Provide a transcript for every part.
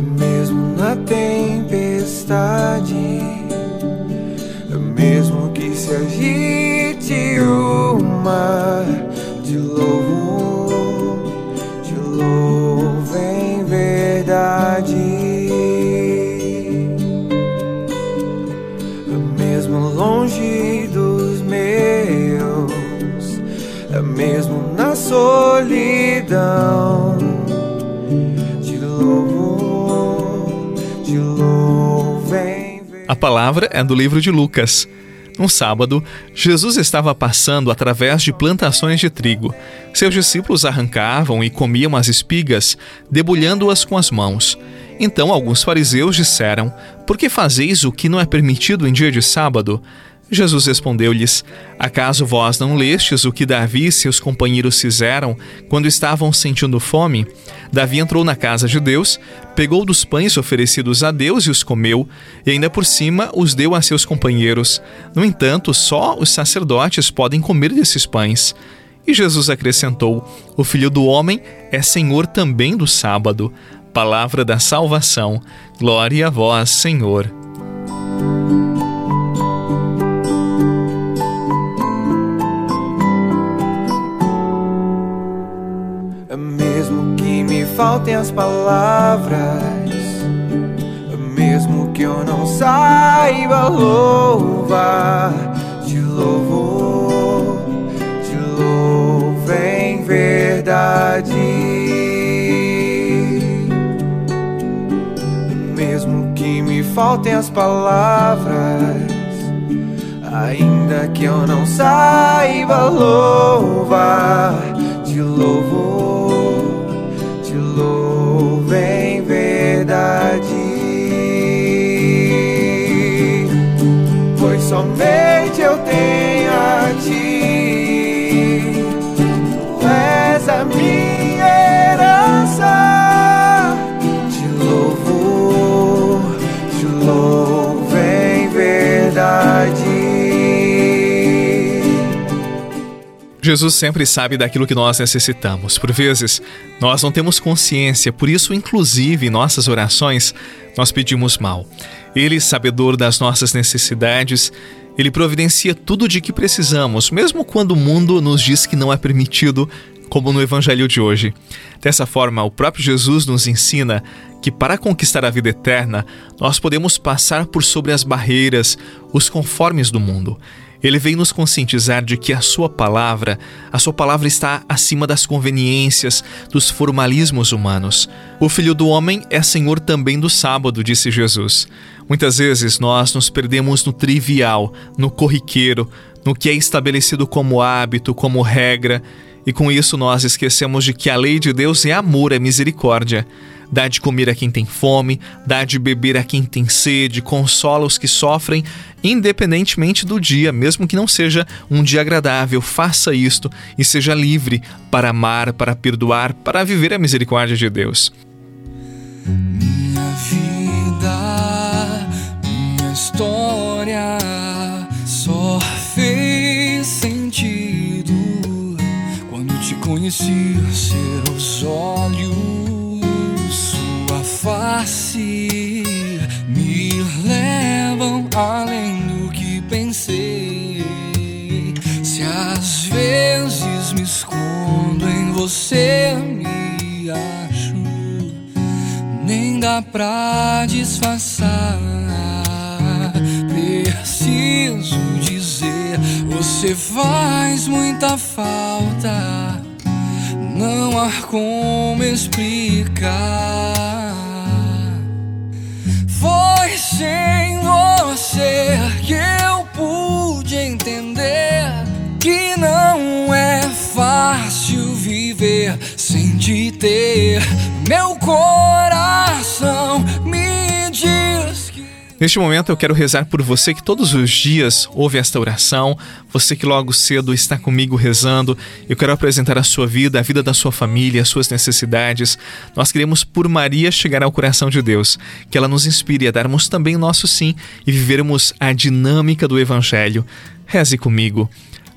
mesmo na tempestade, mesmo que se agite o mar, de louvo, de louvo em verdade. Mesmo longe dos meus, mesmo na solidão. Palavra é do livro de Lucas. Um sábado, Jesus estava passando através de plantações de trigo. Seus discípulos arrancavam e comiam as espigas, debulhando-as com as mãos. Então alguns fariseus disseram: Por que fazeis o que não é permitido em dia de sábado? Jesus respondeu-lhes: Acaso vós não lestes o que Davi e seus companheiros fizeram quando estavam sentindo fome? Davi entrou na casa de Deus, pegou dos pães oferecidos a Deus e os comeu, e ainda por cima os deu a seus companheiros. No entanto, só os sacerdotes podem comer desses pães. E Jesus acrescentou: O filho do homem é senhor também do sábado. Palavra da salvação. Glória a vós, Senhor. Faltem as palavras, mesmo que eu não saiba louvar, te louvo, te louvo em verdade. Mesmo que me faltem as palavras, ainda que eu não saiba louvar, somente eu tenho a ti, tu és a minha herança. Te louvo, te louvo em verdade. Jesus sempre sabe daquilo que nós necessitamos. Por vezes, nós não temos consciência, por isso, inclusive, em nossas orações, nós pedimos mal. Ele, sabedor das nossas necessidades, ele providencia tudo de que precisamos, mesmo quando o mundo nos diz que não é permitido, como no Evangelho de hoje. Dessa forma, o próprio Jesus nos ensina que para conquistar a vida eterna, nós podemos passar por sobre as barreiras, os conformes do mundo. Ele vem nos conscientizar de que a sua palavra, a sua palavra está acima das conveniências, dos formalismos humanos. O Filho do Homem é Senhor também do sábado, disse Jesus. Muitas vezes nós nos perdemos no trivial, no corriqueiro, no que é estabelecido como hábito, como regra, e com isso nós esquecemos de que a lei de Deus é amor, é misericórdia dá de comer a quem tem fome, dá de beber a quem tem sede, consola os que sofrem, independentemente do dia, mesmo que não seja um dia agradável. Faça isto e seja livre para amar, para perdoar, para viver a misericórdia de Deus. Minha vida, minha história só fez sentido quando te conheci seus olhos face me levam além do que pensei. Se às vezes me escondo em você, me acho, nem dá pra disfarçar. Preciso dizer, você faz muita falta. Não há como explicar. Viver sem te ter. Meu coração me diz Neste momento eu quero rezar por você que todos os dias ouve esta oração, você que logo cedo está comigo rezando. Eu quero apresentar a sua vida, a vida da sua família, as suas necessidades. Nós queremos por Maria chegar ao coração de Deus, que ela nos inspire a darmos também o nosso sim e vivermos a dinâmica do Evangelho. Reze comigo.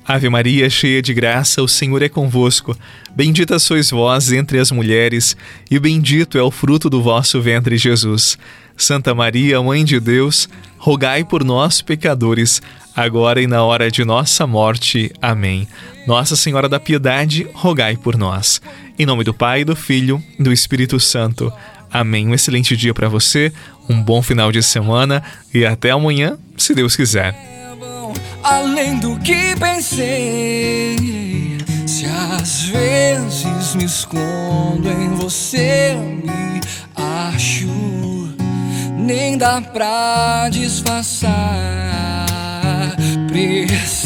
Ave Maria, cheia de graça, o Senhor é convosco. Bendita sois vós entre as mulheres, e bendito é o fruto do vosso ventre, Jesus. Santa Maria, Mãe de Deus, rogai por nós, pecadores, agora e na hora de nossa morte. Amém. Nossa Senhora da Piedade, rogai por nós. Em nome do Pai, do Filho e do Espírito Santo. Amém. Um excelente dia para você, um bom final de semana e até amanhã, se Deus quiser além do que pensei. Se às vezes me escondo em você, me acho, nem dá pra disfarçar. Preciso